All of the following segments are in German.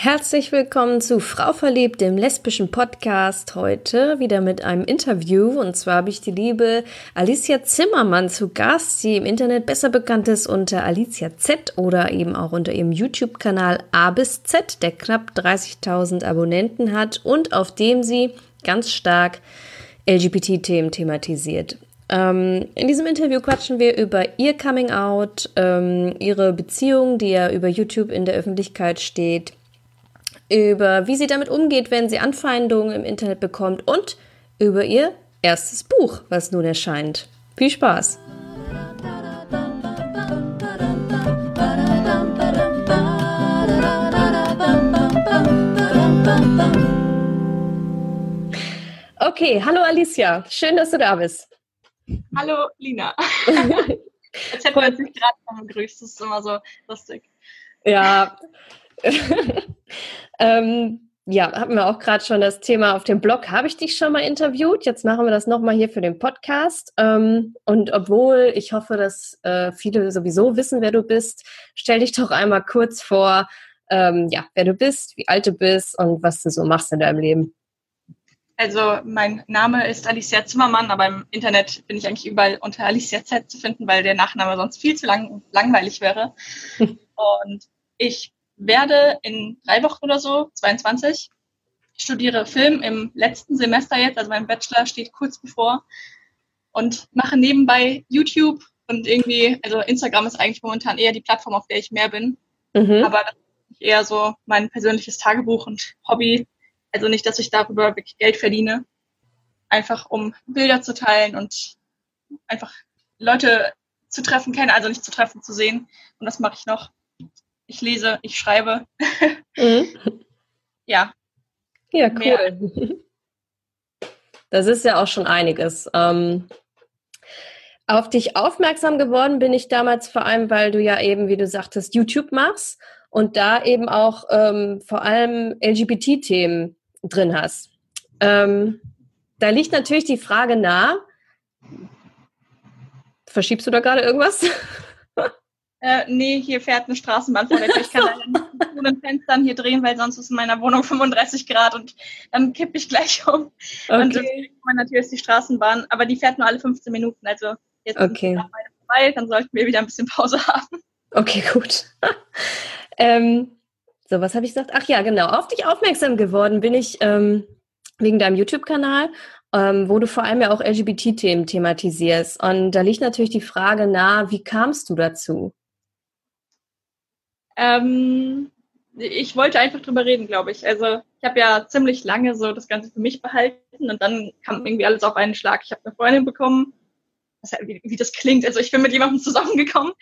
Herzlich willkommen zu Frau Verliebt, dem lesbischen Podcast. Heute wieder mit einem Interview. Und zwar habe ich die liebe Alicia Zimmermann zu Gast, die im Internet besser bekannt ist unter Alicia Z oder eben auch unter ihrem YouTube-Kanal A bis Z, der knapp 30.000 Abonnenten hat und auf dem sie ganz stark LGBT-Themen thematisiert. Ähm, in diesem Interview quatschen wir über ihr Coming Out, ähm, ihre Beziehung, die ja über YouTube in der Öffentlichkeit steht, über wie sie damit umgeht, wenn sie Anfeindungen im Internet bekommt und über ihr erstes Buch, was nun erscheint. Viel Spaß! Okay, hallo Alicia, schön, dass du da bist. Hallo Lina. Als hätten wir uns nicht gerade begrüßt, das ist immer so lustig. Ja, ähm, ja, hatten wir auch gerade schon das Thema auf dem Blog. Habe ich dich schon mal interviewt? Jetzt machen wir das nochmal hier für den Podcast. Ähm, und obwohl ich hoffe, dass äh, viele sowieso wissen, wer du bist, stell dich doch einmal kurz vor, ähm, ja, wer du bist, wie alt du bist und was du so machst in deinem Leben. Also mein Name ist Alicia Zimmermann, aber im Internet bin ich eigentlich überall unter Alicia Z zu finden, weil der Nachname sonst viel zu lang, langweilig wäre. und ich werde in drei Wochen oder so, 22, studiere Film im letzten Semester jetzt, also mein Bachelor steht kurz bevor und mache nebenbei YouTube und irgendwie, also Instagram ist eigentlich momentan eher die Plattform, auf der ich mehr bin. Mhm. Aber das ist eher so mein persönliches Tagebuch und Hobby. Also nicht, dass ich darüber wirklich Geld verdiene. Einfach um Bilder zu teilen und einfach Leute zu treffen, kennen, also nicht zu treffen, zu sehen. Und das mache ich noch ich lese, ich schreibe. Mhm. ja. Ja, cool. Mehr. Das ist ja auch schon einiges. Ähm, auf dich aufmerksam geworden bin ich damals vor allem, weil du ja eben, wie du sagtest, YouTube machst und da eben auch ähm, vor allem LGBT-Themen drin hast. Ähm, da liegt natürlich die Frage nah, verschiebst du da gerade irgendwas? Äh, nee, hier fährt eine Straßenbahn vor der Tür. Ich kann leider nicht mit den Fenstern hier drehen, weil sonst ist in meiner Wohnung 35 Grad und dann kippe ich gleich um. Okay. Und meine Tür ist die Straßenbahn, aber die fährt nur alle 15 Minuten. Also jetzt okay. ist vorbei, dann sollten wir wieder ein bisschen Pause haben. Okay, gut. ähm, so, was habe ich gesagt? Ach ja, genau. Auf dich aufmerksam geworden bin ich ähm, wegen deinem YouTube-Kanal ähm, wo du vor allem ja auch LGBT-Themen thematisierst. Und da liegt natürlich die Frage nahe, wie kamst du dazu? Ähm, ich wollte einfach drüber reden, glaube ich. Also ich habe ja ziemlich lange so das Ganze für mich behalten und dann kam irgendwie alles auf einen Schlag. Ich habe eine Freundin bekommen, wie, wie, das klingt. Also ich bin mit jemandem zusammengekommen.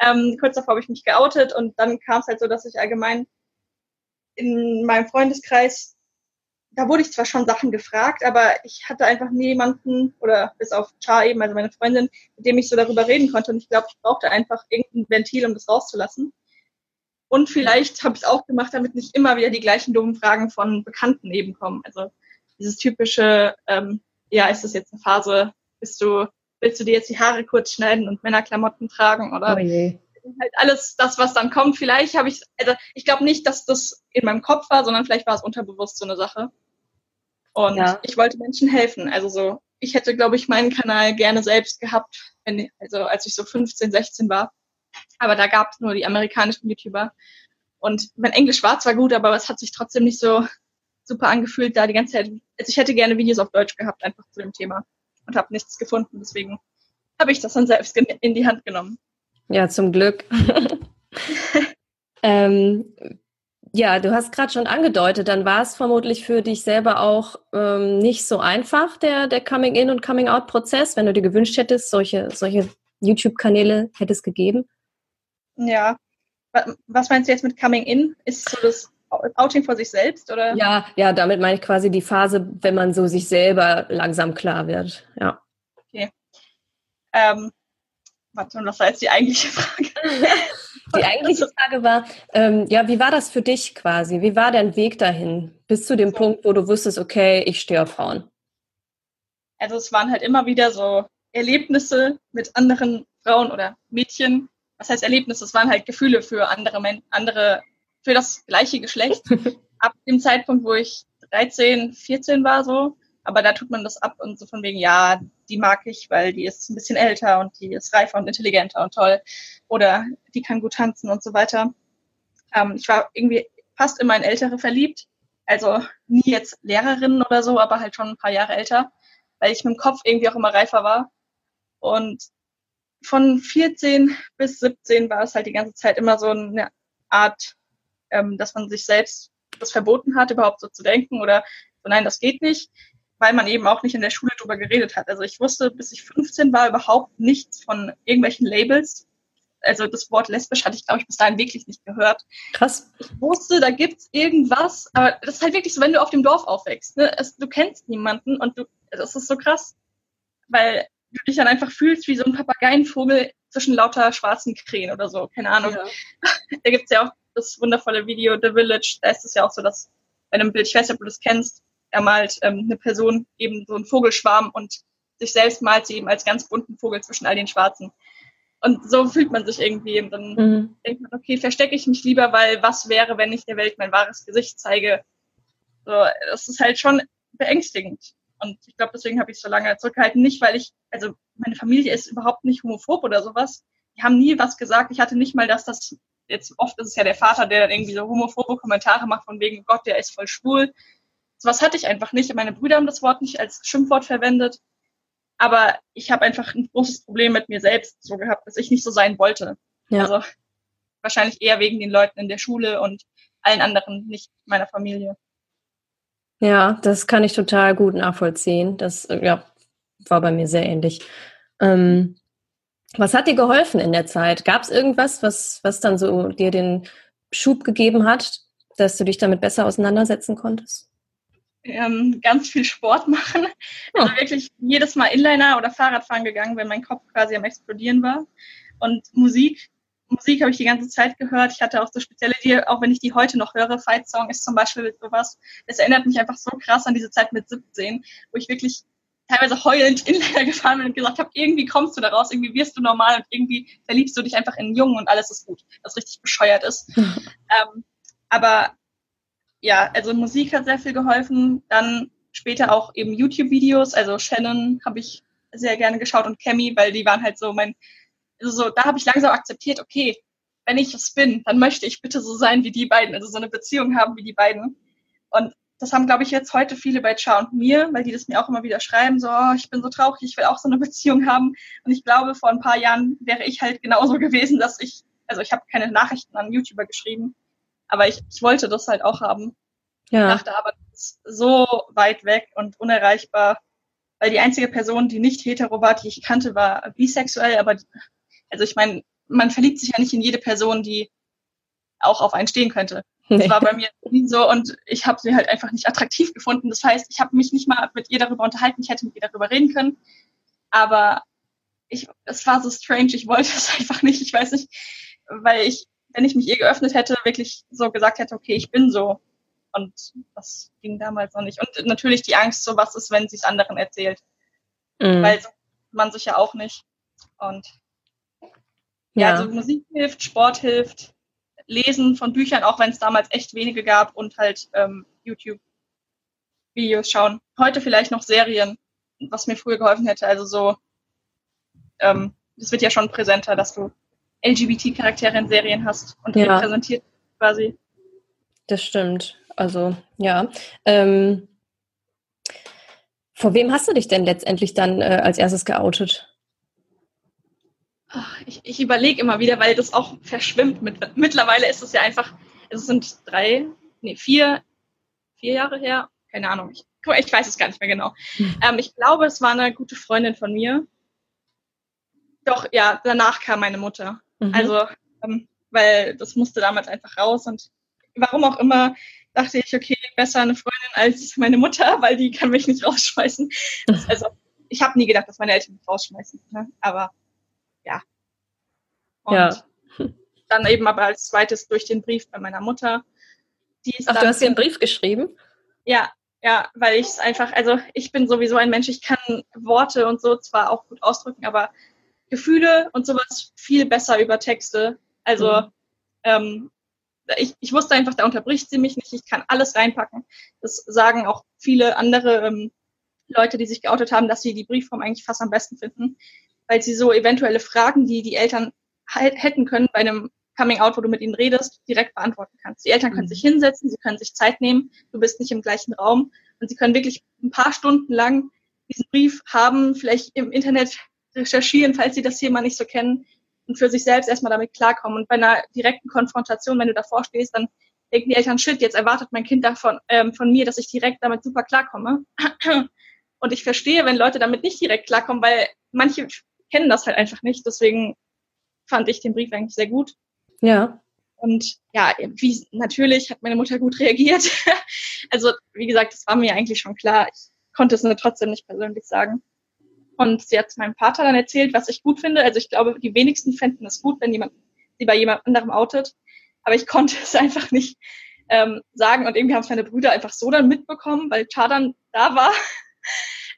Ähm, kurz davor habe ich mich geoutet und dann kam es halt so, dass ich allgemein in meinem Freundeskreis, da wurde ich zwar schon Sachen gefragt, aber ich hatte einfach niemanden oder bis auf Char eben, also meine Freundin, mit dem ich so darüber reden konnte. Und ich glaube, ich brauchte einfach irgendein Ventil, um das rauszulassen. Und vielleicht habe ich es auch gemacht, damit nicht immer wieder die gleichen dummen Fragen von Bekannten eben kommen. Also dieses typische, ähm, ja, ist das jetzt eine Phase, bist du, willst du dir jetzt die Haare kurz schneiden und Männerklamotten tragen oder oh je. halt alles das, was dann kommt. Vielleicht habe ich, also ich glaube nicht, dass das in meinem Kopf war, sondern vielleicht war es unterbewusst so eine Sache. Und ja. ich wollte Menschen helfen. Also so, ich hätte, glaube ich, meinen Kanal gerne selbst gehabt, wenn, also als ich so 15, 16 war. Aber da gab es nur die amerikanischen YouTuber. Und mein Englisch war zwar gut, aber es hat sich trotzdem nicht so super angefühlt, da die ganze Zeit. Also ich hätte gerne Videos auf Deutsch gehabt, einfach zu dem Thema. Und habe nichts gefunden. Deswegen habe ich das dann selbst in die Hand genommen. Ja, zum Glück. ähm, ja, du hast gerade schon angedeutet, dann war es vermutlich für dich selber auch ähm, nicht so einfach, der, der Coming-in- und Coming-out-Prozess, wenn du dir gewünscht hättest, solche, solche YouTube-Kanäle hättest gegeben. Ja. Was meinst du jetzt mit Coming In? Ist so das Outing vor sich selbst oder? Ja, ja, damit meine ich quasi die Phase, wenn man so sich selber langsam klar wird. Ja. Okay. Ähm, warte, was war jetzt die eigentliche Frage? Die eigentliche Frage war, ähm, ja, wie war das für dich quasi? Wie war dein Weg dahin? Bis zu dem so. Punkt, wo du wusstest, okay, ich stehe auf Frauen. Also es waren halt immer wieder so Erlebnisse mit anderen Frauen oder Mädchen, was heißt Erlebnisse? Es waren halt Gefühle für andere, andere für das gleiche Geschlecht. ab dem Zeitpunkt, wo ich 13, 14 war so. Aber da tut man das ab und so von wegen, ja, die mag ich, weil die ist ein bisschen älter und die ist reifer und intelligenter und toll. Oder die kann gut tanzen und so weiter. Ähm, ich war irgendwie fast immer in Ältere verliebt. Also nie jetzt Lehrerin oder so, aber halt schon ein paar Jahre älter, weil ich mit dem Kopf irgendwie auch immer reifer war. Und von 14 bis 17 war es halt die ganze Zeit immer so eine Art, ähm, dass man sich selbst das verboten hat, überhaupt so zu denken oder so, nein, das geht nicht, weil man eben auch nicht in der Schule drüber geredet hat. Also ich wusste, bis ich 15 war, überhaupt nichts von irgendwelchen Labels. Also das Wort lesbisch hatte ich, glaube ich, bis dahin wirklich nicht gehört. Krass. Ich wusste, da gibt's irgendwas, aber das ist halt wirklich so, wenn du auf dem Dorf aufwächst. Ne? Es, du kennst niemanden und du, das ist so krass, weil du dich dann einfach fühlst wie so ein Papageienvogel zwischen lauter schwarzen Krähen oder so, keine Ahnung. Ja. Da gibt's ja auch das wundervolle Video The Village, da ist es ja auch so, dass bei einem Bild, ich weiß nicht, ob du das kennst, er malt ähm, eine Person eben so einen Vogelschwarm und sich selbst malt sie eben als ganz bunten Vogel zwischen all den Schwarzen. Und so fühlt man sich irgendwie. Und dann mhm. denkt man, okay, verstecke ich mich lieber, weil was wäre, wenn ich der Welt mein wahres Gesicht zeige? So, das ist halt schon beängstigend. Und ich glaube, deswegen habe ich so lange zurückgehalten. Nicht, weil ich, also meine Familie ist überhaupt nicht homophob oder sowas. Die haben nie was gesagt. Ich hatte nicht mal, dass das jetzt oft ist es ja der Vater, der dann irgendwie so homophobe Kommentare macht von wegen Gott, der ist voll schwul. So was hatte ich einfach nicht. Meine Brüder haben das Wort nicht als Schimpfwort verwendet. Aber ich habe einfach ein großes Problem mit mir selbst so gehabt, dass ich nicht so sein wollte. Ja. Also wahrscheinlich eher wegen den Leuten in der Schule und allen anderen, nicht meiner Familie. Ja, das kann ich total gut nachvollziehen. Das ja, war bei mir sehr ähnlich. Ähm, was hat dir geholfen in der Zeit? Gab es irgendwas, was, was dann so dir den Schub gegeben hat, dass du dich damit besser auseinandersetzen konntest? Ähm, ganz viel Sport machen. Oh. Also wirklich jedes Mal Inliner oder Fahrradfahren gegangen, wenn mein Kopf quasi am explodieren war. Und Musik. Musik habe ich die ganze Zeit gehört. Ich hatte auch so spezielle, die, auch wenn ich die heute noch höre, Fight Song ist zum Beispiel sowas. Es erinnert mich einfach so krass an diese Zeit mit 17, wo ich wirklich teilweise heulend in Inliner gefahren bin und gesagt habe, irgendwie kommst du da raus, irgendwie wirst du normal und irgendwie verliebst du dich einfach in einen Jungen und alles ist gut, was richtig bescheuert ist. ähm, aber ja, also Musik hat sehr viel geholfen. Dann später auch eben YouTube-Videos, also Shannon habe ich sehr gerne geschaut und Cammy, weil die waren halt so mein, so, da habe ich langsam akzeptiert, okay, wenn ich es bin, dann möchte ich bitte so sein wie die beiden, also so eine Beziehung haben wie die beiden. Und das haben, glaube ich, jetzt heute viele bei Cha und mir, weil die das mir auch immer wieder schreiben, so, oh, ich bin so traurig, ich will auch so eine Beziehung haben. Und ich glaube, vor ein paar Jahren wäre ich halt genauso gewesen, dass ich, also ich habe keine Nachrichten an YouTuber geschrieben, aber ich, ich wollte das halt auch haben. Ja. Ich dachte aber, das ist so weit weg und unerreichbar, weil die einzige Person, die nicht hetero war, die ich kannte, war bisexuell, aber also ich meine, man verliebt sich ja nicht in jede Person, die auch auf einen stehen könnte. Nee. Das war bei mir nie so und ich habe sie halt einfach nicht attraktiv gefunden. Das heißt, ich habe mich nicht mal mit ihr darüber unterhalten. Ich hätte mit ihr darüber reden können, aber ich, es war so strange. Ich wollte es einfach nicht. Ich weiß nicht, weil ich, wenn ich mich ihr geöffnet hätte, wirklich so gesagt hätte, okay, ich bin so. Und das ging damals noch nicht. Und natürlich die Angst, so was ist, wenn sie es anderen erzählt. Mhm. Weil so man sich ja auch nicht. Und ja, ja, also Musik hilft, Sport hilft, Lesen von Büchern, auch wenn es damals echt wenige gab und halt ähm, YouTube-Videos schauen. Heute vielleicht noch Serien, was mir früher geholfen hätte. Also so, ähm, es wird ja schon präsenter, dass du LGBT-Charaktere in Serien hast und ja. repräsentiert quasi. Das stimmt. Also ja. Ähm, vor wem hast du dich denn letztendlich dann äh, als erstes geoutet? Ich, ich überlege immer wieder, weil das auch verschwimmt. Mit, mittlerweile ist es ja einfach, es sind drei, nee, vier, vier Jahre her, keine Ahnung, ich, ich weiß es gar nicht mehr genau. Hm. Ähm, ich glaube, es war eine gute Freundin von mir. Doch, ja, danach kam meine Mutter. Mhm. Also, ähm, weil das musste damals einfach raus und warum auch immer dachte ich, okay, besser eine Freundin als meine Mutter, weil die kann mich nicht rausschmeißen. Also, ich habe nie gedacht, dass meine Eltern mich rausschmeißen, ne? aber ja. Und ja. dann eben aber als zweites durch den Brief bei meiner Mutter. Ach, du hast ihr einen Brief geschrieben? Ja, ja, weil ich es einfach, also ich bin sowieso ein Mensch, ich kann Worte und so zwar auch gut ausdrücken, aber Gefühle und sowas viel besser über Texte. Also mhm. ähm, ich, ich wusste einfach, da unterbricht sie mich nicht, ich kann alles reinpacken. Das sagen auch viele andere ähm, Leute, die sich geoutet haben, dass sie die Briefform eigentlich fast am besten finden, weil sie so eventuelle Fragen, die die Eltern halt hätten können bei einem Coming Out, wo du mit ihnen redest, direkt beantworten kannst. Die Eltern können mhm. sich hinsetzen, sie können sich Zeit nehmen, du bist nicht im gleichen Raum und sie können wirklich ein paar Stunden lang diesen Brief haben, vielleicht im Internet recherchieren, falls sie das Thema nicht so kennen und für sich selbst erstmal damit klarkommen. Und bei einer direkten Konfrontation, wenn du davor stehst, dann denken die Eltern, shit, jetzt erwartet mein Kind davon ähm, von mir, dass ich direkt damit super klarkomme. Und ich verstehe, wenn Leute damit nicht direkt klarkommen, weil manche kennen das halt einfach nicht. Deswegen fand ich den Brief eigentlich sehr gut. Ja. Und ja, wie natürlich hat meine Mutter gut reagiert. also, wie gesagt, das war mir eigentlich schon klar. Ich konnte es nur trotzdem nicht persönlich sagen. Und sie hat meinem Vater dann erzählt, was ich gut finde. Also ich glaube, die wenigsten fänden es gut, wenn jemand sie bei jemand anderem outet. Aber ich konnte es einfach nicht ähm, sagen. Und irgendwie haben es meine Brüder einfach so dann mitbekommen, weil Chadan da war.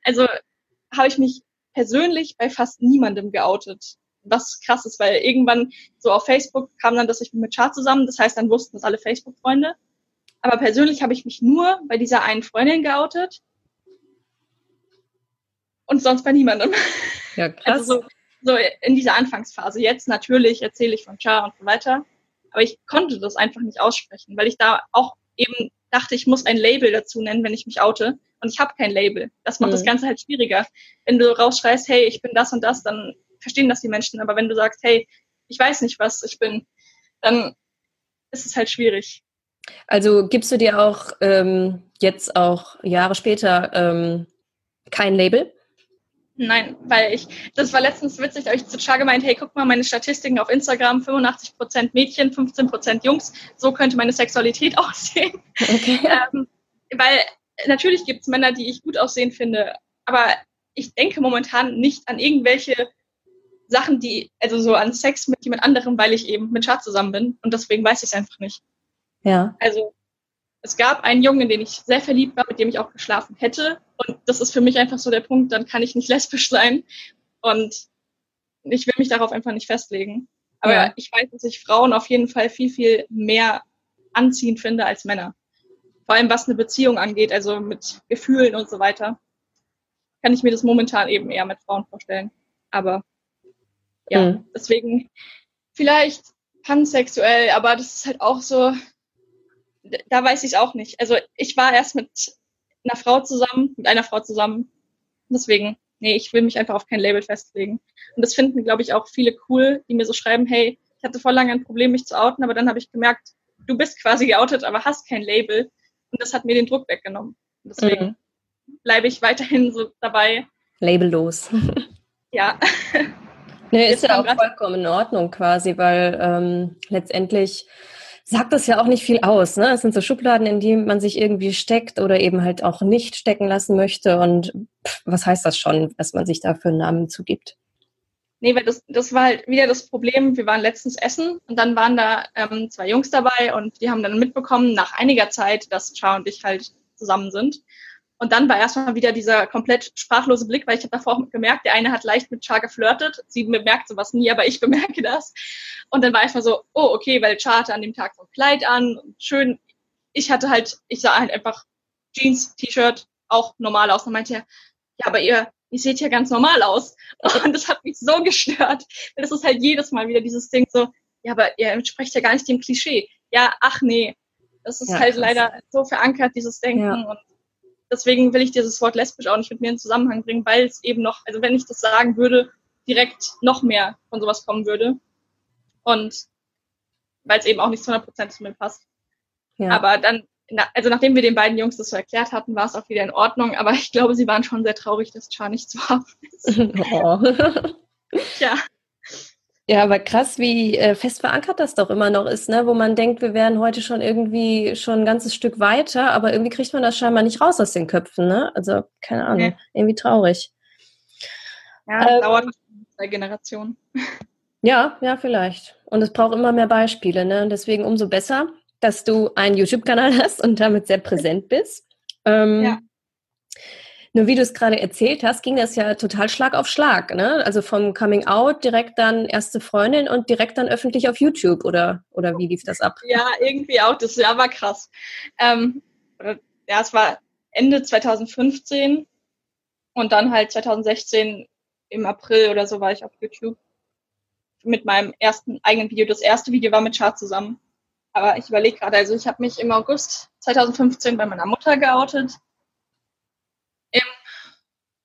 Also habe ich mich persönlich bei fast niemandem geoutet. Was krass ist, weil irgendwann so auf Facebook kam dann, dass ich mit Char zusammen, das heißt, dann wussten das alle Facebook-Freunde. Aber persönlich habe ich mich nur bei dieser einen Freundin geoutet und sonst bei niemandem. Ja, krass. Also so, so in dieser Anfangsphase. Jetzt natürlich erzähle ich von Char und so weiter, aber ich konnte das einfach nicht aussprechen, weil ich da auch eben dachte, ich muss ein Label dazu nennen, wenn ich mich oute. Und ich habe kein Label. Das macht mhm. das Ganze halt schwieriger. Wenn du rausschreist, hey, ich bin das und das, dann verstehen das die Menschen. Aber wenn du sagst, hey, ich weiß nicht, was ich bin, dann ist es halt schwierig. Also gibst du dir auch ähm, jetzt auch Jahre später ähm, kein Label? Nein, weil ich, das war letztens witzig, da habe ich zu Char gemeint, hey, guck mal, meine Statistiken auf Instagram, 85% Mädchen, 15% Jungs, so könnte meine Sexualität aussehen. Okay. ähm, weil natürlich gibt es Männer, die ich gut aussehen finde, aber ich denke momentan nicht an irgendwelche Sachen, die, also so an Sex mit jemand anderem, weil ich eben mit Char zusammen bin und deswegen weiß ich es einfach nicht. Ja. Also es gab einen Jungen, in den ich sehr verliebt war, mit dem ich auch geschlafen hätte. Und das ist für mich einfach so der Punkt, dann kann ich nicht lesbisch sein. Und ich will mich darauf einfach nicht festlegen. Aber ja. ich weiß, dass ich Frauen auf jeden Fall viel, viel mehr anziehend finde als Männer. Vor allem was eine Beziehung angeht, also mit Gefühlen und so weiter, kann ich mir das momentan eben eher mit Frauen vorstellen. Aber ja, mhm. deswegen vielleicht pansexuell, aber das ist halt auch so, da weiß ich es auch nicht. Also ich war erst mit einer Frau zusammen, mit einer Frau zusammen. Deswegen, nee, ich will mich einfach auf kein Label festlegen. Und das finden, glaube ich, auch viele cool, die mir so schreiben, hey, ich hatte vor lange ein Problem, mich zu outen, aber dann habe ich gemerkt, du bist quasi geoutet, aber hast kein Label. Und das hat mir den Druck weggenommen. Und deswegen mhm. bleibe ich weiterhin so dabei. Labellos. ja. Nee, ist ja auch vollkommen in Ordnung quasi, weil ähm, letztendlich sagt das ja auch nicht viel aus. Ne? Es sind so Schubladen, in die man sich irgendwie steckt oder eben halt auch nicht stecken lassen möchte. Und pff, was heißt das schon, was man sich da für einen Namen zugibt? Nee, weil das, das war halt wieder das Problem. Wir waren letztens essen und dann waren da ähm, zwei Jungs dabei und die haben dann mitbekommen, nach einiger Zeit, dass Char und ich halt zusammen sind. Und dann war erstmal wieder dieser komplett sprachlose Blick, weil ich habe davor auch gemerkt, der eine hat leicht mit Char geflirtet. Sie bemerkt sowas nie, aber ich bemerke das. Und dann war ich mal so, oh, okay, weil Char hatte an dem Tag so ein Kleid an und schön. Ich hatte halt, ich sah halt einfach Jeans, T-Shirt, auch normal aus. Und meinte er, ja, aber ihr, ihr seht ja ganz normal aus. Und das hat mich so gestört. Das ist halt jedes Mal wieder dieses Ding so, ja, aber ihr entspricht ja gar nicht dem Klischee. Ja, ach nee. Das ist ja, halt krass. leider so verankert, dieses Denken. Ja. Und deswegen will ich dieses Wort lesbisch auch nicht mit mir in Zusammenhang bringen, weil es eben noch, also wenn ich das sagen würde, direkt noch mehr von sowas kommen würde. Und weil es eben auch nicht zu 100 Prozent zu mir passt. Ja. Aber dann, also nachdem wir den beiden Jungs das so erklärt hatten, war es auch wieder in Ordnung. Aber ich glaube, sie waren schon sehr traurig, dass Char nicht zu haben ist. Oh. ja. Ja, aber krass, wie äh, fest verankert das doch immer noch ist, ne? wo man denkt, wir wären heute schon irgendwie schon ein ganzes Stück weiter, aber irgendwie kriegt man das scheinbar nicht raus aus den Köpfen. Ne? Also, keine Ahnung, nee. irgendwie traurig. Ja, ähm, dauert zwei Generationen. Ja, ja, vielleicht. Und es braucht immer mehr Beispiele. Ne? Und deswegen umso besser, dass du einen YouTube-Kanal hast und damit sehr präsent bist. Ähm, ja. Nur wie du es gerade erzählt hast, ging das ja total Schlag auf Schlag, ne? Also vom Coming Out direkt dann erste Freundin und direkt dann öffentlich auf YouTube oder, oder wie lief das ab? Ja, irgendwie auch. Das Jahr war krass. Ähm, ja, es war Ende 2015 und dann halt 2016 im April oder so war ich auf YouTube mit meinem ersten eigenen Video. Das erste Video war mit Char zusammen. Aber ich überlege gerade, also ich habe mich im August 2015 bei meiner Mutter geoutet.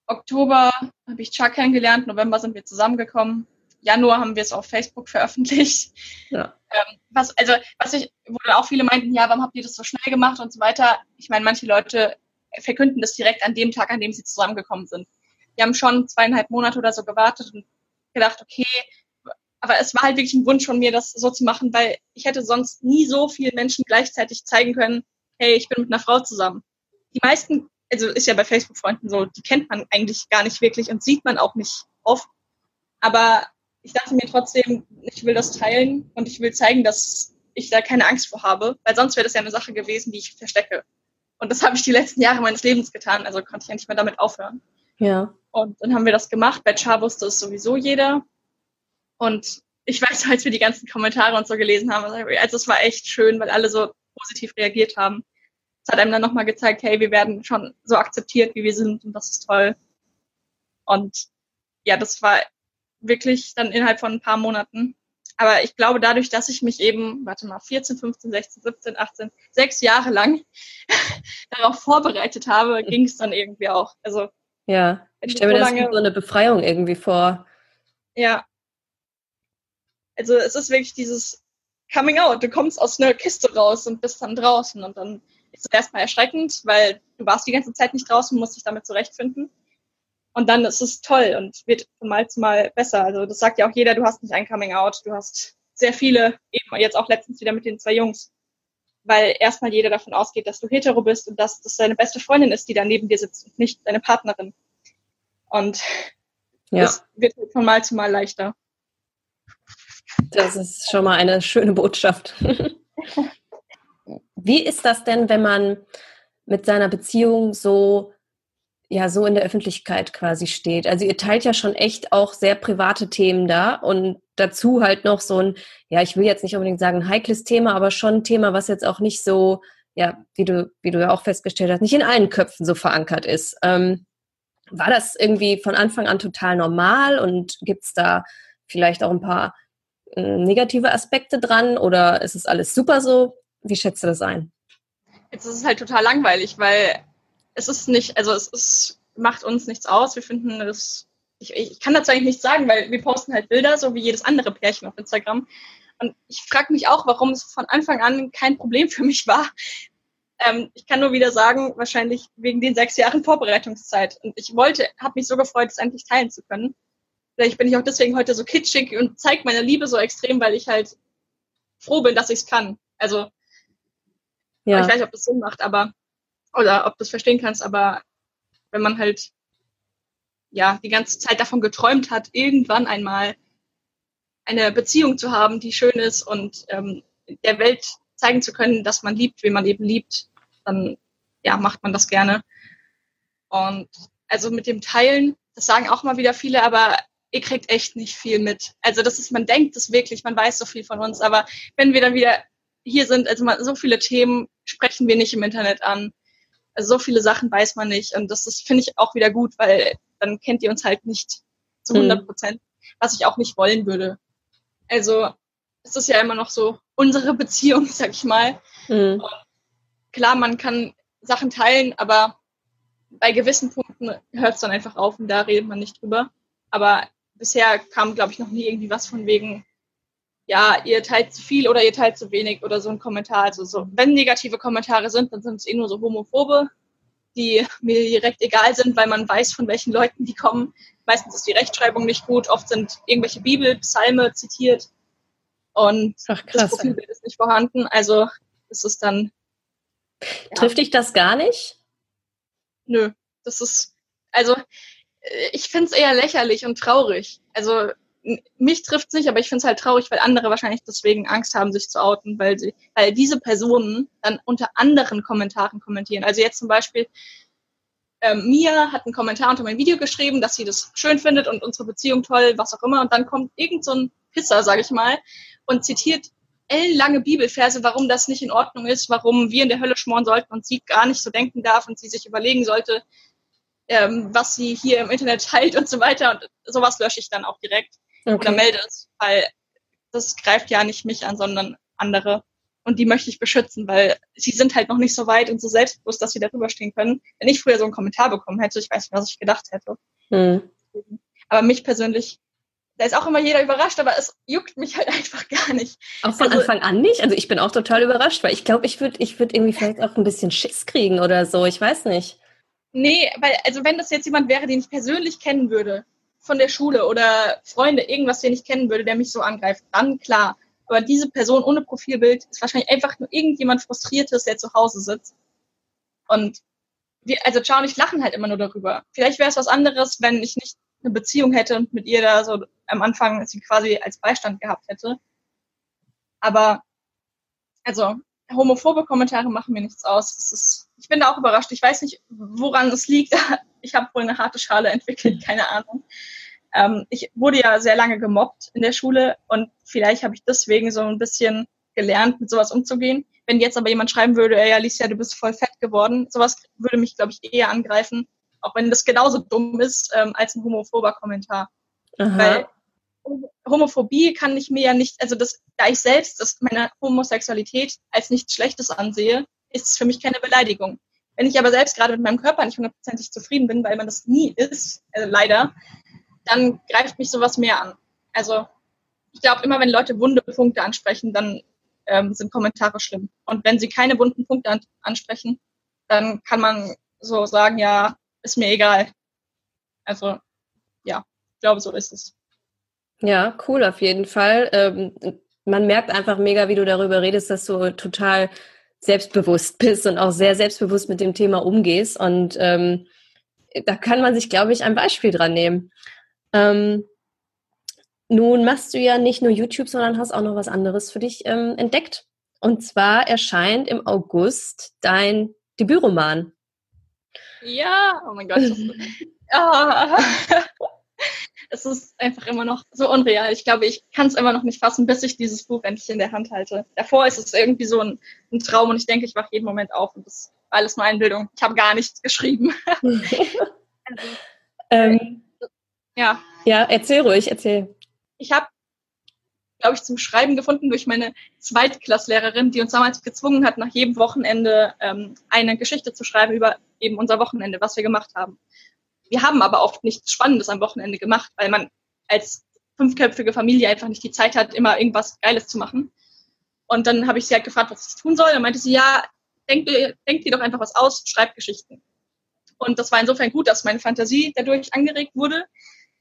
Oktober habe ich Chuck kennengelernt, November sind wir zusammengekommen. Januar haben wir es auf Facebook veröffentlicht. Ja. Ähm, was, also, was ich, wo dann auch viele meinten, ja, warum habt ihr das so schnell gemacht und so weiter. Ich meine, manche Leute verkünden das direkt an dem Tag, an dem sie zusammengekommen sind. Die haben schon zweieinhalb Monate oder so gewartet und gedacht, okay, aber es war halt wirklich ein Wunsch von mir, das so zu machen, weil ich hätte sonst nie so vielen Menschen gleichzeitig zeigen können, hey, ich bin mit einer Frau zusammen. Die meisten, also ist ja bei Facebook-Freunden so, die kennt man eigentlich gar nicht wirklich und sieht man auch nicht oft. Aber ich dachte mir trotzdem, ich will das teilen und ich will zeigen, dass ich da keine Angst vor habe, weil sonst wäre das ja eine Sache gewesen, die ich verstecke. Und das habe ich die letzten Jahre meines Lebens getan, also konnte ich ja nicht mehr damit aufhören. Ja. Und dann haben wir das gemacht. Bei Char wusste es sowieso jeder. Und ich weiß, als wir die ganzen Kommentare und so gelesen haben, also es war echt schön, weil alle so positiv reagiert haben. Es hat einem dann nochmal gezeigt, hey, wir werden schon so akzeptiert, wie wir sind und das ist toll. Und ja, das war wirklich dann innerhalb von ein paar Monaten. Aber ich glaube, dadurch, dass ich mich eben, warte mal, 14, 15, 16, 17, 18, sechs Jahre lang darauf vorbereitet habe, ging es dann irgendwie auch. Also ja, ich stelle mir so das wie so eine Befreiung irgendwie vor. Ja, also es ist wirklich dieses Coming Out. Du kommst aus einer Kiste raus und bist dann draußen und dann ist erstmal erschreckend, weil du warst die ganze Zeit nicht draußen, musst dich damit zurechtfinden. Und dann ist es toll und wird von Mal zu Mal besser. Also das sagt ja auch jeder, du hast nicht ein Coming Out, du hast sehr viele, eben jetzt auch letztens wieder mit den zwei Jungs, weil erstmal jeder davon ausgeht, dass du hetero bist und dass das deine beste Freundin ist, die da neben dir sitzt und nicht deine Partnerin. Und ja. das wird von Mal zu Mal leichter. Das ist schon mal eine schöne Botschaft. Wie ist das denn, wenn man mit seiner Beziehung so ja so in der Öffentlichkeit quasi steht. Also ihr teilt ja schon echt auch sehr private Themen da und dazu halt noch so ein, ja, ich will jetzt nicht unbedingt sagen ein heikles Thema, aber schon ein Thema, was jetzt auch nicht so, ja, wie du, wie du ja auch festgestellt hast, nicht in allen Köpfen so verankert ist. Ähm, war das irgendwie von Anfang an total normal und gibt es da vielleicht auch ein paar äh, negative Aspekte dran oder ist es alles super so? Wie schätzt du das ein? Jetzt ist es halt total langweilig, weil es ist nicht, also es ist, macht uns nichts aus. Wir finden das, ich, ich kann dazu eigentlich nichts sagen, weil wir posten halt Bilder, so wie jedes andere Pärchen auf Instagram. Und ich frage mich auch, warum es von Anfang an kein Problem für mich war. Ähm, ich kann nur wieder sagen, wahrscheinlich wegen den sechs Jahren Vorbereitungszeit. Und ich wollte, habe mich so gefreut, es endlich teilen zu können. Vielleicht bin ich auch deswegen heute so kitschig und zeige meine Liebe so extrem, weil ich halt froh bin, dass ich es kann. Also, ja. ich weiß nicht, ob das Sinn macht, aber, oder ob du es verstehen kannst, aber wenn man halt, ja, die ganze Zeit davon geträumt hat, irgendwann einmal eine Beziehung zu haben, die schön ist und ähm, der Welt zeigen zu können, dass man liebt, wie man eben liebt, dann ja, macht man das gerne. Und also mit dem Teilen, das sagen auch mal wieder viele, aber ihr kriegt echt nicht viel mit. Also das ist, man denkt es wirklich, man weiß so viel von uns, aber wenn wir dann wieder hier sind, also man, so viele Themen sprechen wir nicht im Internet an. Also so viele Sachen weiß man nicht und das ist, finde ich, auch wieder gut, weil dann kennt ihr uns halt nicht zu 100 hm. Prozent, was ich auch nicht wollen würde. Also es ist ja immer noch so unsere Beziehung, sag ich mal. Mhm. klar, man kann Sachen teilen, aber bei gewissen Punkten hört es dann einfach auf und da redet man nicht drüber. Aber bisher kam, glaube ich, noch nie irgendwie was von wegen, ja, ihr teilt zu viel oder ihr teilt zu wenig oder so ein Kommentar. Also so, wenn negative Kommentare sind, dann sind es eh nur so homophobe, die mir direkt egal sind, weil man weiß, von welchen Leuten die kommen. Meistens ist die Rechtschreibung nicht gut, oft sind irgendwelche Bibel, Psalme zitiert und Ach, krass, das Profilbild ist nicht vorhanden. Also ist es dann. Ja. Trifft dich das gar nicht? Nö, das ist, also ich finde es eher lächerlich und traurig. Also mich trifft es nicht, aber ich finde es halt traurig, weil andere wahrscheinlich deswegen Angst haben, sich zu outen, weil sie, weil diese Personen dann unter anderen Kommentaren kommentieren. Also jetzt zum Beispiel ähm, Mia hat einen Kommentar unter mein Video geschrieben, dass sie das schön findet und unsere Beziehung toll, was auch immer. Und dann kommt irgend so ein Pisser, sage ich mal, und zitiert ellenlange Bibelverse, warum das nicht in Ordnung ist, warum wir in der Hölle schmoren sollten und sie gar nicht so denken darf und sie sich überlegen sollte, ähm, was sie hier im Internet teilt und so weiter. Und sowas lösche ich dann auch direkt okay. oder melde es, weil das greift ja nicht mich an, sondern andere. Und die möchte ich beschützen, weil sie sind halt noch nicht so weit und so selbstbewusst, dass sie darüber stehen können. Wenn ich früher so einen Kommentar bekommen hätte, ich weiß nicht, was ich gedacht hätte. Hm. Aber mich persönlich da ist auch immer jeder überrascht, aber es juckt mich halt einfach gar nicht. Auch von also, Anfang an nicht? Also ich bin auch total überrascht, weil ich glaube, ich würde ich würd irgendwie vielleicht auch ein bisschen Schiss kriegen oder so, ich weiß nicht. Nee, weil, also wenn das jetzt jemand wäre, den ich persönlich kennen würde, von der Schule oder Freunde, irgendwas, den ich kennen würde, der mich so angreift, dann klar. Aber diese Person ohne Profilbild ist wahrscheinlich einfach nur irgendjemand Frustriertes, der zu Hause sitzt. Und wir, also Ciao und ich lachen halt immer nur darüber. Vielleicht wäre es was anderes, wenn ich nicht eine Beziehung hätte und mit ihr da so am Anfang sie quasi als Beistand gehabt hätte. Aber also homophobe Kommentare machen mir nichts aus. Ist, ich bin da auch überrascht. Ich weiß nicht, woran es liegt. Ich habe wohl eine harte Schale entwickelt, keine Ahnung. Ähm, ich wurde ja sehr lange gemobbt in der Schule und vielleicht habe ich deswegen so ein bisschen gelernt, mit sowas umzugehen. Wenn jetzt aber jemand schreiben würde, ey Alicia, du bist voll fett geworden, sowas würde mich, glaube ich, eher angreifen, auch wenn das genauso dumm ist ähm, als ein homophober Kommentar. Aha. Weil Homophobie kann ich mir ja nicht, also das, da ich selbst das, meine Homosexualität als nichts Schlechtes ansehe, ist es für mich keine Beleidigung. Wenn ich aber selbst gerade mit meinem Körper nicht hundertprozentig zufrieden bin, weil man das nie ist, also leider, dann greift mich sowas mehr an. Also ich glaube, immer wenn Leute wunde Punkte ansprechen, dann ähm, sind Kommentare schlimm. Und wenn sie keine wunden Punkte an ansprechen, dann kann man so sagen, ja, ist mir egal. Also ja, ich glaube, so ist es. Ja, cool auf jeden Fall. Ähm, man merkt einfach mega, wie du darüber redest, dass du total selbstbewusst bist und auch sehr selbstbewusst mit dem Thema umgehst. Und ähm, da kann man sich, glaube ich, ein Beispiel dran nehmen. Ähm, nun machst du ja nicht nur YouTube, sondern hast auch noch was anderes für dich ähm, entdeckt. Und zwar erscheint im August dein Debütroman. Ja, oh mein Gott. Oh. es ist einfach immer noch so unreal. Ich glaube, ich kann es immer noch nicht fassen, bis ich dieses Buch endlich in der Hand halte. Davor ist es irgendwie so ein, ein Traum und ich denke, ich wache jeden Moment auf und das ist alles nur Einbildung. Ich habe gar nichts geschrieben. also, ähm, ja. Ja, erzähl ruhig, erzähl. Ich habe glaube ich, zum Schreiben gefunden durch meine Zweitklasslehrerin, die uns damals gezwungen hat, nach jedem Wochenende ähm, eine Geschichte zu schreiben über eben unser Wochenende, was wir gemacht haben. Wir haben aber oft nichts Spannendes am Wochenende gemacht, weil man als fünfköpfige Familie einfach nicht die Zeit hat, immer irgendwas Geiles zu machen. Und dann habe ich sie halt gefragt, was ich tun soll. Dann meinte sie, ja, denk, denk dir doch einfach was aus, schreib Geschichten. Und das war insofern gut, dass meine Fantasie dadurch angeregt wurde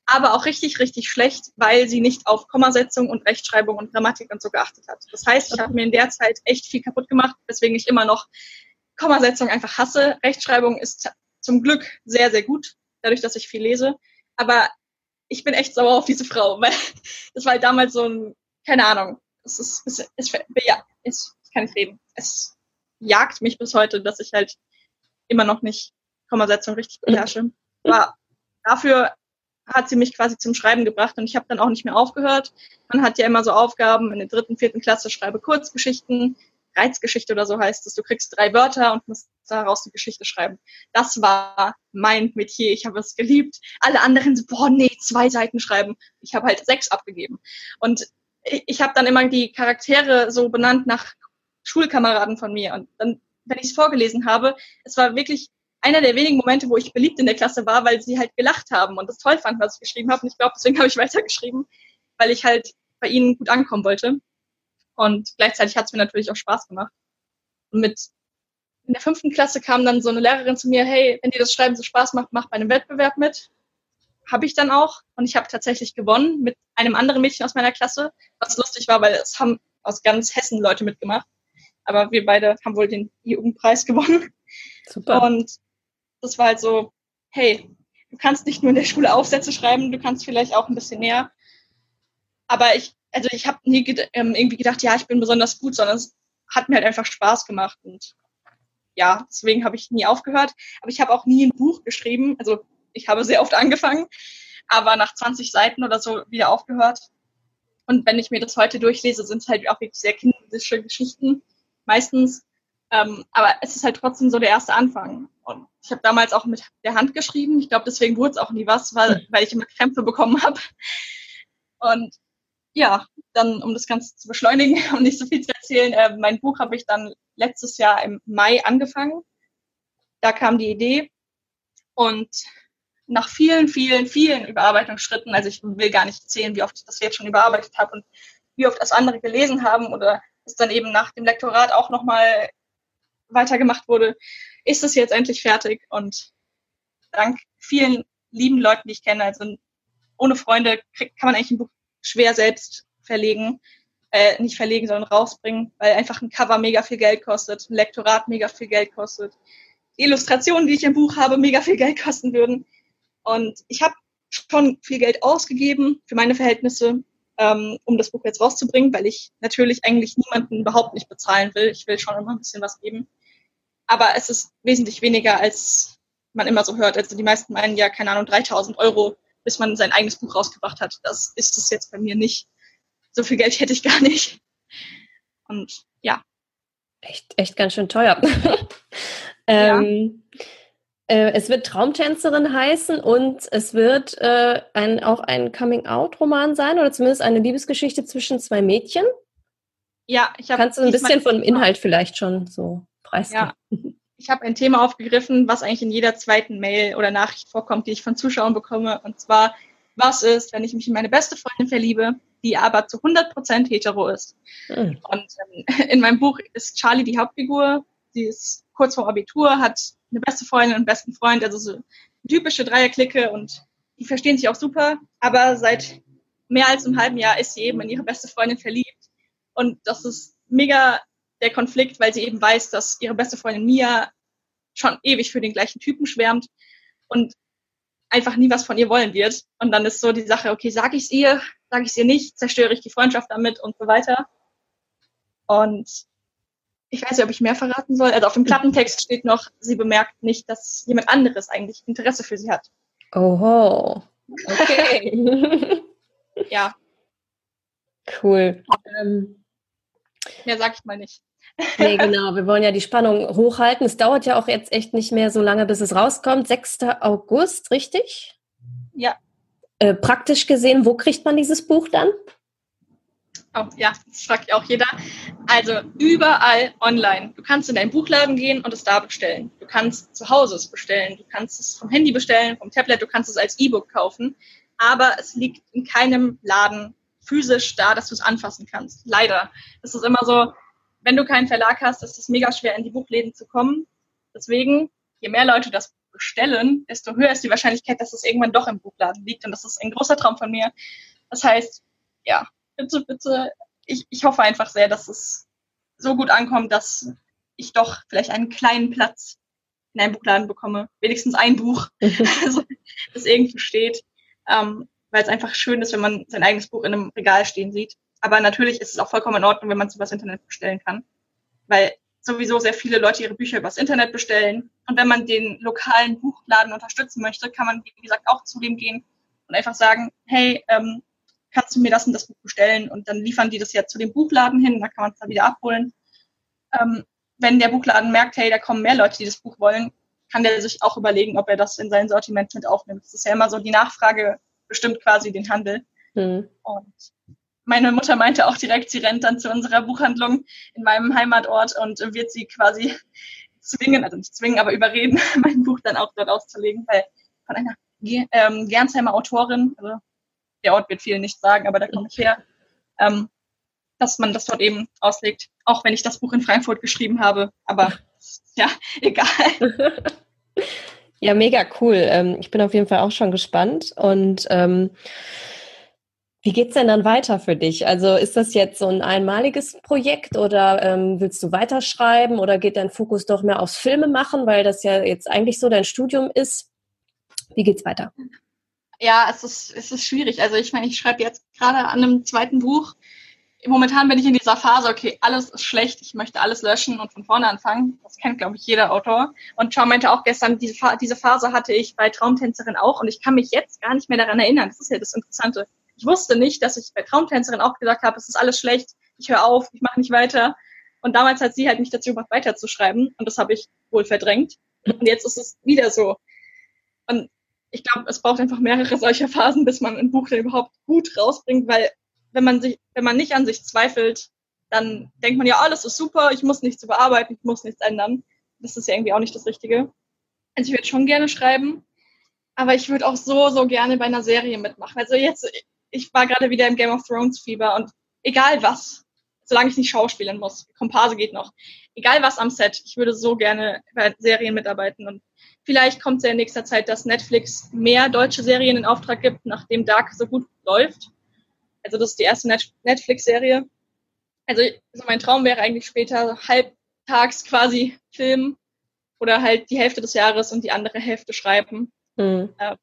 aber auch richtig, richtig schlecht, weil sie nicht auf Kommasetzung und Rechtschreibung und Grammatik und so geachtet hat. Das heißt, ich habe mir in der Zeit echt viel kaputt gemacht, weswegen ich immer noch Kommasetzung einfach hasse. Rechtschreibung ist zum Glück sehr, sehr gut, dadurch, dass ich viel lese. Aber ich bin echt sauer auf diese Frau, weil das war halt damals so ein, keine Ahnung, es ist, es, es, ja, es, ich kann nicht reden. Es jagt mich bis heute, dass ich halt immer noch nicht Kommasetzung richtig beherrsche. Aber dafür hat sie mich quasi zum Schreiben gebracht und ich habe dann auch nicht mehr aufgehört. Man hat ja immer so Aufgaben in der dritten, vierten Klasse, schreibe Kurzgeschichten, Reizgeschichte oder so heißt es. Du kriegst drei Wörter und musst daraus eine Geschichte schreiben. Das war mein Metier. Ich habe es geliebt. Alle anderen so, boah, nee, zwei Seiten schreiben. Ich habe halt sechs abgegeben. Und ich habe dann immer die Charaktere so benannt nach Schulkameraden von mir. Und dann, wenn ich es vorgelesen habe, es war wirklich einer der wenigen Momente, wo ich beliebt in der Klasse war, weil sie halt gelacht haben und das toll fanden, was ich geschrieben habe. Und ich glaube, deswegen habe ich weitergeschrieben, weil ich halt bei ihnen gut ankommen wollte. Und gleichzeitig hat es mir natürlich auch Spaß gemacht. Und mit in der fünften Klasse kam dann so eine Lehrerin zu mir, hey, wenn dir das Schreiben so Spaß macht, mach bei einem Wettbewerb mit. Habe ich dann auch. Und ich habe tatsächlich gewonnen mit einem anderen Mädchen aus meiner Klasse, was lustig war, weil es haben aus ganz Hessen Leute mitgemacht. Aber wir beide haben wohl den Jugendpreis gewonnen. Super. Und das war halt so, hey, du kannst nicht nur in der Schule Aufsätze schreiben, du kannst vielleicht auch ein bisschen mehr. Aber ich, also ich habe nie ged ähm, irgendwie gedacht, ja, ich bin besonders gut, sondern es hat mir halt einfach Spaß gemacht und ja, deswegen habe ich nie aufgehört. Aber ich habe auch nie ein Buch geschrieben. Also ich habe sehr oft angefangen, aber nach 20 Seiten oder so wieder aufgehört. Und wenn ich mir das heute durchlese, sind es halt auch wirklich sehr kindische Geschichten meistens. Ähm, aber es ist halt trotzdem so der erste Anfang. Und ich habe damals auch mit der Hand geschrieben. Ich glaube, deswegen wurde es auch nie was, weil, hm. weil ich immer Krämpfe bekommen habe. Und ja, dann, um das Ganze zu beschleunigen und um nicht so viel zu erzählen, äh, mein Buch habe ich dann letztes Jahr im Mai angefangen. Da kam die Idee. Und nach vielen, vielen, vielen Überarbeitungsschritten, also ich will gar nicht zählen, wie oft ich das jetzt schon überarbeitet habe und wie oft das andere gelesen haben oder es dann eben nach dem Lektorat auch nochmal weitergemacht wurde, ist es jetzt endlich fertig und dank vielen lieben Leuten, die ich kenne, also ohne Freunde kann man eigentlich ein Buch schwer selbst verlegen, äh, nicht verlegen, sondern rausbringen, weil einfach ein Cover mega viel Geld kostet, ein Lektorat mega viel Geld kostet, die Illustrationen, die ich im Buch habe, mega viel Geld kosten würden. Und ich habe schon viel Geld ausgegeben für meine Verhältnisse, ähm, um das Buch jetzt rauszubringen, weil ich natürlich eigentlich niemanden überhaupt nicht bezahlen will. Ich will schon immer ein bisschen was geben. Aber es ist wesentlich weniger, als man immer so hört. Also die meisten meinen ja, keine Ahnung, 3000 Euro, bis man sein eigenes Buch rausgebracht hat. Das ist es jetzt bei mir nicht. So viel Geld hätte ich gar nicht. Und ja. Echt, echt ganz schön teuer. ähm, ja. Äh, es wird Traumtänzerin heißen und es wird äh, ein, auch ein Coming-out-Roman sein oder zumindest eine Liebesgeschichte zwischen zwei Mädchen. Ja, ich habe. Kannst du ein bisschen vom Inhalt vielleicht schon so preisgeben? Ja. Ich habe ein Thema aufgegriffen, was eigentlich in jeder zweiten Mail oder Nachricht vorkommt, die ich von Zuschauern bekomme. Und zwar, was ist, wenn ich mich in meine beste Freundin verliebe, die aber zu 100% hetero ist? Mhm. Und ähm, in meinem Buch ist Charlie die Hauptfigur. Sie ist kurz vor Abitur, hat eine beste Freundin und einen besten Freund, also so eine typische Dreierklicke und die verstehen sich auch super, aber seit mehr als einem halben Jahr ist sie eben in ihre beste Freundin verliebt und das ist mega der Konflikt, weil sie eben weiß, dass ihre beste Freundin Mia schon ewig für den gleichen Typen schwärmt und einfach nie was von ihr wollen wird. Und dann ist so die Sache, okay, sage ich es ihr, sage ich es ihr nicht, zerstöre ich die Freundschaft damit und so weiter. Und ich weiß nicht, ob ich mehr verraten soll. Also auf dem Klappentext steht noch, sie bemerkt nicht, dass jemand anderes eigentlich Interesse für sie hat. Oho. Okay. ja. Cool. Ähm, mehr sag ich mal nicht. Nee, genau. Wir wollen ja die Spannung hochhalten. Es dauert ja auch jetzt echt nicht mehr so lange, bis es rauskommt. 6. August, richtig? Ja. Äh, praktisch gesehen, wo kriegt man dieses Buch dann? Oh, ja, das fragt auch jeder. Also überall online. Du kannst in deinen Buchladen gehen und es da bestellen. Du kannst zu Hause es bestellen. Du kannst es vom Handy bestellen, vom Tablet. Du kannst es als E-Book kaufen. Aber es liegt in keinem Laden physisch da, dass du es anfassen kannst. Leider. Es ist immer so, wenn du keinen Verlag hast, ist es mega schwer, in die Buchläden zu kommen. Deswegen, je mehr Leute das bestellen, desto höher ist die Wahrscheinlichkeit, dass es irgendwann doch im Buchladen liegt. Und das ist ein großer Traum von mir. Das heißt, ja, bitte, bitte, ich, ich hoffe einfach sehr, dass es so gut ankommt, dass ich doch vielleicht einen kleinen Platz in einem Buchladen bekomme. Wenigstens ein Buch, also, das irgendwo steht. Ähm, weil es einfach schön ist, wenn man sein eigenes Buch in einem Regal stehen sieht. Aber natürlich ist es auch vollkommen in Ordnung, wenn man es übers Internet bestellen kann. Weil sowieso sehr viele Leute ihre Bücher übers Internet bestellen. Und wenn man den lokalen Buchladen unterstützen möchte, kann man, wie gesagt, auch zu dem gehen und einfach sagen, hey, ähm, kannst du mir das und das Buch bestellen? Und dann liefern die das ja zu dem Buchladen hin, da kann man es dann wieder abholen. Ähm, wenn der Buchladen merkt, hey, da kommen mehr Leute, die das Buch wollen, kann der sich auch überlegen, ob er das in sein Sortiment mit aufnimmt. Das ist ja immer so, die Nachfrage bestimmt quasi den Handel. Mhm. Und meine Mutter meinte auch direkt, sie rennt dann zu unserer Buchhandlung in meinem Heimatort und wird sie quasi zwingen, also nicht zwingen, aber überreden, mein Buch dann auch dort auszulegen, weil von einer ähm, Gernsheimer Autorin, also der Ort wird viel nicht sagen, aber da komme ich her, ähm, dass man das dort eben auslegt, auch wenn ich das Buch in Frankfurt geschrieben habe. Aber ja, egal. Ja, mega cool. Ähm, ich bin auf jeden Fall auch schon gespannt. Und ähm, wie geht's denn dann weiter für dich? Also ist das jetzt so ein einmaliges Projekt oder ähm, willst du weiterschreiben oder geht dein Fokus doch mehr aufs Filme machen, weil das ja jetzt eigentlich so dein Studium ist? Wie geht's weiter? ja, es ist, es ist schwierig. Also ich meine, ich schreibe jetzt gerade an einem zweiten Buch. momentan bin ich in dieser Phase, okay, alles ist schlecht, ich möchte alles löschen und von vorne anfangen. Das kennt, glaube ich, jeder Autor. Und Sean meinte auch gestern, diese, diese Phase hatte ich bei Traumtänzerin auch und ich kann mich jetzt gar nicht mehr daran erinnern. Das ist ja das Interessante. Ich wusste nicht, dass ich bei Traumtänzerin auch gesagt habe, es ist alles schlecht, ich höre auf, ich mache nicht weiter. Und damals hat sie halt mich dazu gebracht, weiterzuschreiben und das habe ich wohl verdrängt. Und jetzt ist es wieder so. Und ich glaube, es braucht einfach mehrere solcher Phasen, bis man ein Buch dann überhaupt gut rausbringt, weil wenn man sich, wenn man nicht an sich zweifelt, dann denkt man ja, alles ist super, ich muss nichts überarbeiten, ich muss nichts ändern. Das ist ja irgendwie auch nicht das Richtige. Also ich würde schon gerne schreiben, aber ich würde auch so, so gerne bei einer Serie mitmachen. Also jetzt, ich war gerade wieder im Game of Thrones Fieber und egal was, solange ich nicht schauspielen muss, Komparse geht noch, egal was am Set, ich würde so gerne bei Serien mitarbeiten und vielleicht kommt es ja in nächster Zeit, dass Netflix mehr deutsche Serien in Auftrag gibt, nachdem Dark so gut läuft. Also das ist die erste Net Netflix-Serie. Also so mein Traum wäre eigentlich später halbtags quasi filmen oder halt die Hälfte des Jahres und die andere Hälfte schreiben. Mhm. Äh,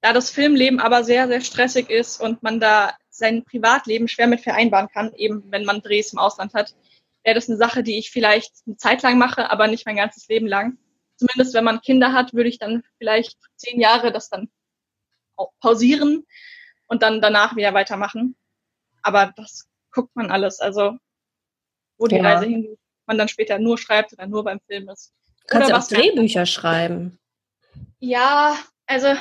da das Filmleben aber sehr, sehr stressig ist und man da sein Privatleben schwer mit vereinbaren kann, eben wenn man Drehs im Ausland hat, wäre das eine Sache, die ich vielleicht eine Zeit lang mache, aber nicht mein ganzes Leben lang. Zumindest wenn man Kinder hat, würde ich dann vielleicht zehn Jahre das dann pausieren und dann danach wieder weitermachen. Aber das guckt man alles. Also, wo die ja. Reise hingeht, man dann später nur schreibt oder nur beim Film ist. Kannst oder du auch Drehbücher schreiben? Ja, also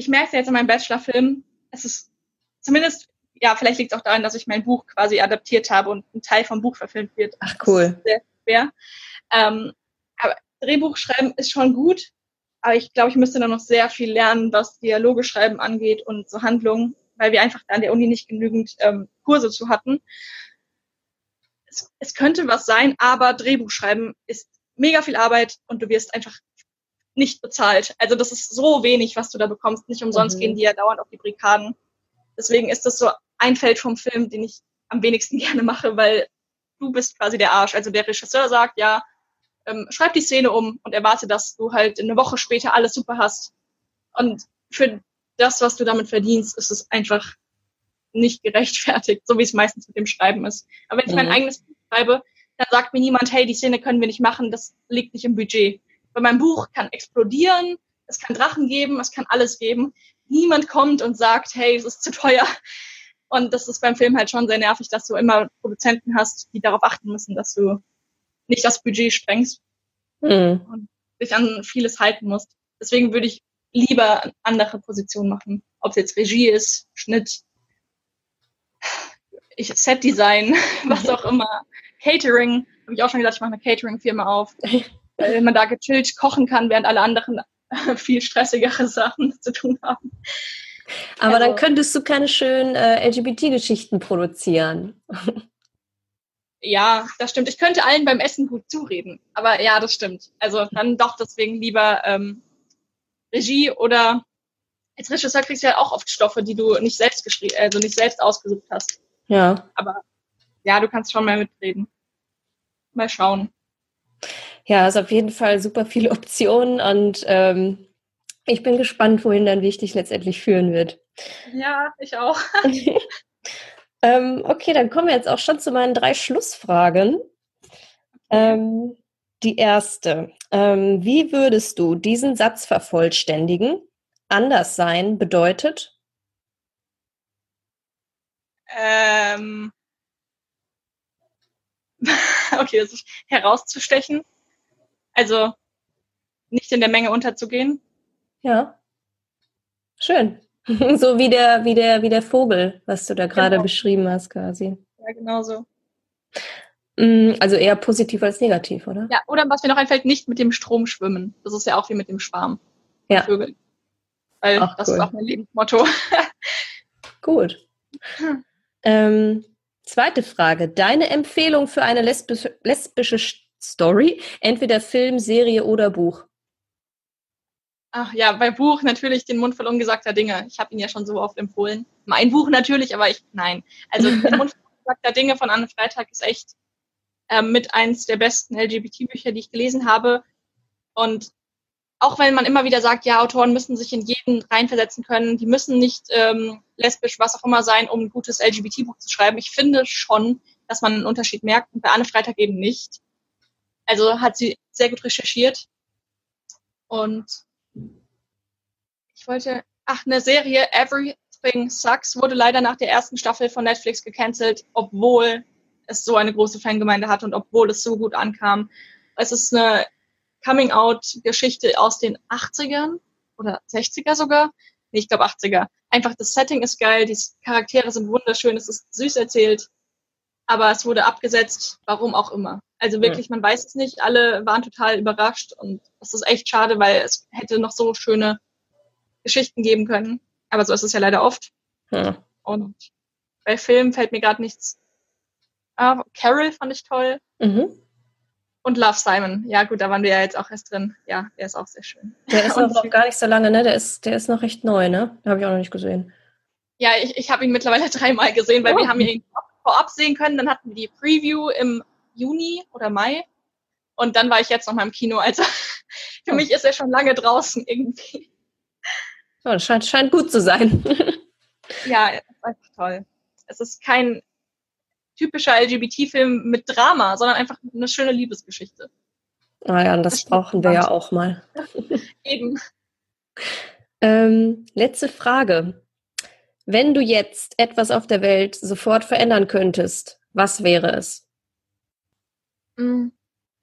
ich merke es jetzt in meinem Bachelorfilm. Es ist zumindest, ja, vielleicht liegt es auch daran, dass ich mein Buch quasi adaptiert habe und ein Teil vom Buch verfilmt wird. Ach cool. sehr schwer. Ähm, aber Drehbuch schreiben ist schon gut, aber ich glaube, ich müsste da noch sehr viel lernen, was Dialoge schreiben angeht und so Handlungen weil wir einfach an der Uni nicht genügend ähm, Kurse zu hatten. Es, es könnte was sein, aber Drehbuch schreiben ist mega viel Arbeit und du wirst einfach nicht bezahlt. Also das ist so wenig, was du da bekommst. Nicht umsonst mhm. gehen die ja dauernd auf die Brikaden. Deswegen ist das so ein Feld vom Film, den ich am wenigsten gerne mache, weil du bist quasi der Arsch. Also der Regisseur sagt, ja, ähm, schreib die Szene um und erwarte, dass du halt eine Woche später alles super hast. Und für das, was du damit verdienst, ist es einfach nicht gerechtfertigt, so wie es meistens mit dem Schreiben ist. Aber wenn ich mein mhm. eigenes Buch schreibe, dann sagt mir niemand, hey, die Szene können wir nicht machen, das liegt nicht im Budget. Bei meinem Buch kann explodieren, es kann Drachen geben, es kann alles geben. Niemand kommt und sagt, hey, es ist zu teuer. Und das ist beim Film halt schon sehr nervig, dass du immer Produzenten hast, die darauf achten müssen, dass du nicht das Budget sprengst mhm. und dich an vieles halten musst. Deswegen würde ich lieber andere Positionen machen. Ob es jetzt Regie ist, Schnitt, ich Set-Design, was auch immer. Catering, habe ich auch schon gedacht, ich mache eine Catering-Firma auf. Weil man da gechillt kochen kann, während alle anderen viel stressigere Sachen zu tun haben. Aber also, dann könntest du keine schönen äh, LGBT-Geschichten produzieren. Ja, das stimmt. Ich könnte allen beim Essen gut zureden. Aber ja, das stimmt. Also dann doch deswegen lieber ähm, Regie oder als Regisseur kriegst du ja auch oft Stoffe, die du nicht selbst geschrieben, also nicht selbst ausgesucht hast. Ja. Aber ja, du kannst schon mal mitreden. Mal schauen. Ja, ist auf jeden Fall super viele Optionen und ähm, ich bin gespannt, wohin dein Weg dich letztendlich führen wird. Ja, ich auch. ähm, okay, dann kommen wir jetzt auch schon zu meinen drei Schlussfragen. Ähm, die erste. Ähm, wie würdest du diesen Satz vervollständigen? Anders sein bedeutet? Ähm, okay, ist herauszustechen. Also nicht in der Menge unterzugehen. Ja. Schön. so wie der, wie der, wie der Vogel, was du da gerade genau. beschrieben hast, quasi. Ja, genau so. Mm, also eher positiv als negativ, oder? Ja, oder was mir noch einfällt, nicht mit dem Strom schwimmen. Das ist ja auch wie mit dem Schwarm. Ja. Vögel. Weil Ach, das cool. ist auch mein Lebensmotto. Gut. Hm. Ähm, zweite Frage. Deine Empfehlung für eine lesbische, lesbische Story? Entweder Film, Serie oder Buch? Ach ja, bei Buch natürlich den Mund voll ungesagter Dinge. Ich habe ihn ja schon so oft empfohlen. Mein Buch natürlich, aber ich, nein. Also den Mund voll ungesagter Dinge von Anne Freitag ist echt ähm, mit eins der besten LGBT-Bücher, die ich gelesen habe. Und auch wenn man immer wieder sagt, ja, Autoren müssen sich in jeden reinversetzen können, die müssen nicht ähm, lesbisch, was auch immer sein, um ein gutes LGBT-Buch zu schreiben. Ich finde schon, dass man einen Unterschied merkt und bei Anne Freitag eben nicht. Also hat sie sehr gut recherchiert. Und ich wollte, ach, eine Serie, Everything Sucks, wurde leider nach der ersten Staffel von Netflix gecancelt, obwohl es so eine große Fangemeinde hat und obwohl es so gut ankam. Es ist eine Coming-out-Geschichte aus den 80ern oder 60er sogar. Nee, ich glaube 80er. Einfach das Setting ist geil, die Charaktere sind wunderschön, es ist süß erzählt, aber es wurde abgesetzt, warum auch immer. Also wirklich, man weiß es nicht, alle waren total überrascht und es ist echt schade, weil es hätte noch so schöne Geschichten geben können. Aber so ist es ja leider oft. Ja. Und bei Filmen fällt mir gerade nichts. Ah, Carol fand ich toll. Mhm. Und Love Simon. Ja, gut, da waren wir ja jetzt auch erst drin. Ja, der ist auch sehr schön. Der ist noch gar nicht so lange, ne? Der ist, der ist noch recht neu, ne? Den habe ich auch noch nicht gesehen. Ja, ich, ich habe ihn mittlerweile dreimal gesehen, weil oh. wir haben ihn vorab sehen können. Dann hatten wir die Preview im Juni oder Mai. Und dann war ich jetzt noch mal im Kino. Also für oh. mich ist er schon lange draußen irgendwie. Oh, das scheint, scheint gut zu sein. ja, ist einfach toll. Es ist kein typischer LGBT-Film mit Drama, sondern einfach eine schöne Liebesgeschichte. Ah ja, und das, das brauchen wir ja auch mal. Eben. Ähm, letzte Frage. Wenn du jetzt etwas auf der Welt sofort verändern könntest, was wäre es? Mm,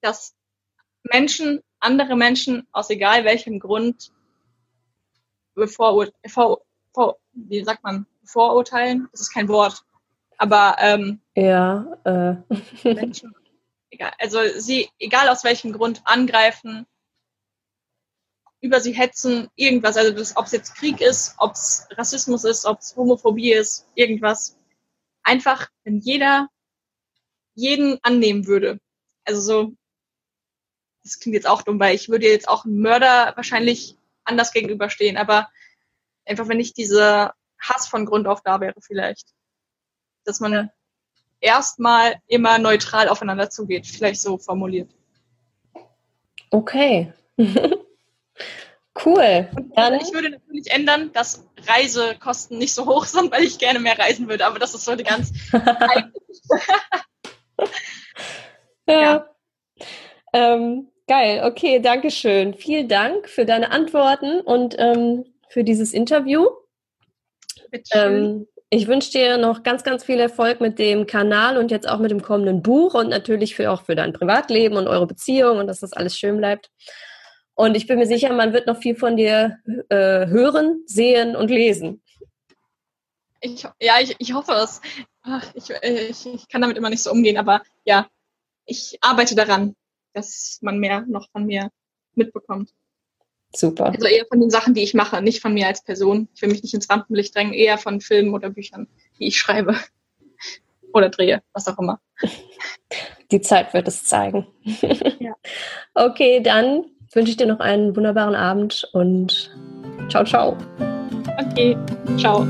dass Menschen, andere Menschen aus egal welchem Grund bevor, vor, vor, wie sagt man, vorurteilen, das ist kein Wort, aber ähm, ja, äh. Menschen, egal, also sie, egal aus welchem Grund, angreifen, über sie hetzen, irgendwas, also ob es jetzt Krieg ist, ob es Rassismus ist, ob es Homophobie ist, irgendwas. Einfach, wenn jeder jeden annehmen würde. Also so, das klingt jetzt auch dumm, weil ich würde jetzt auch einem Mörder wahrscheinlich anders gegenüberstehen, aber einfach, wenn nicht dieser Hass von Grund auf da wäre vielleicht dass man erstmal immer neutral aufeinander zugeht, vielleicht so formuliert. Okay. cool. Dann ich würde natürlich ändern, dass Reisekosten nicht so hoch sind, weil ich gerne mehr reisen würde, aber das ist so die ganz ja. ja. Ähm, geil, okay, danke schön. Vielen Dank für deine Antworten und ähm, für dieses Interview. Bitte ähm, ich wünsche dir noch ganz, ganz viel Erfolg mit dem Kanal und jetzt auch mit dem kommenden Buch und natürlich für, auch für dein Privatleben und eure Beziehung und dass das alles schön bleibt. Und ich bin mir sicher, man wird noch viel von dir äh, hören, sehen und lesen. Ich, ja, ich, ich hoffe es. Ich, ich, ich kann damit immer nicht so umgehen, aber ja, ich arbeite daran, dass man mehr noch von mir mitbekommt. Super. Also eher von den Sachen, die ich mache, nicht von mir als Person. Ich will mich nicht ins Rampenlicht drängen, eher von Filmen oder Büchern, die ich schreibe oder drehe, was auch immer. Die Zeit wird es zeigen. Ja. Okay, dann wünsche ich dir noch einen wunderbaren Abend und ciao, ciao. Okay, ciao.